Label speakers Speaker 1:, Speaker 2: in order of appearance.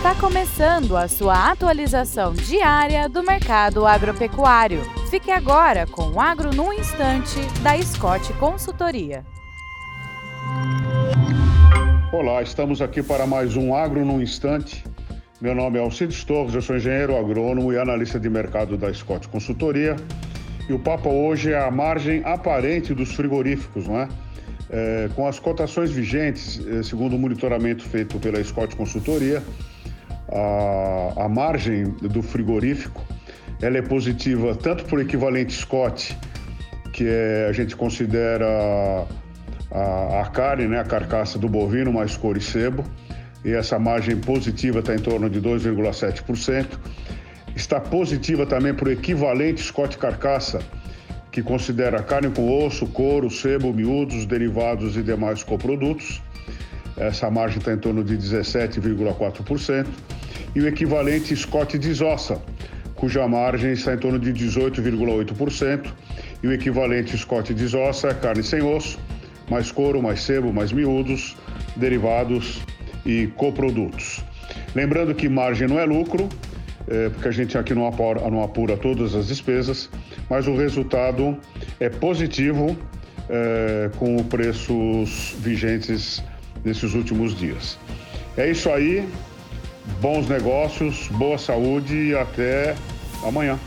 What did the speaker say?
Speaker 1: Está começando a sua atualização diária do mercado agropecuário. Fique agora com o Agro no Instante, da Scott Consultoria.
Speaker 2: Olá, estamos aqui para mais um Agro no Instante. Meu nome é Alcides Torres, eu sou engenheiro agrônomo e analista de mercado da Scott Consultoria. E o papo hoje é a margem aparente dos frigoríficos, não é? É, com as cotações vigentes, é, segundo o monitoramento feito pela Scott Consultoria, a, a margem do frigorífico ela é positiva tanto por equivalente Scott, que é, a gente considera a, a carne, né, a carcaça do bovino mais couro e sebo, e essa margem positiva está em torno de 2,7%. Está positiva também por equivalente Scott carcaça, que considera carne com osso, couro, sebo, miúdos, derivados e demais coprodutos. Essa margem está em torno de 17,4%. E o equivalente Scott desossa, cuja margem está em torno de 18,8%. E o equivalente Scott desossa é carne sem osso, mais couro, mais sebo, mais miúdos, derivados e coprodutos. Lembrando que margem não é lucro, é, porque a gente aqui não apura, não apura todas as despesas, mas o resultado é positivo é, com os preços vigentes nesses últimos dias. É isso aí, bons negócios, boa saúde e até amanhã.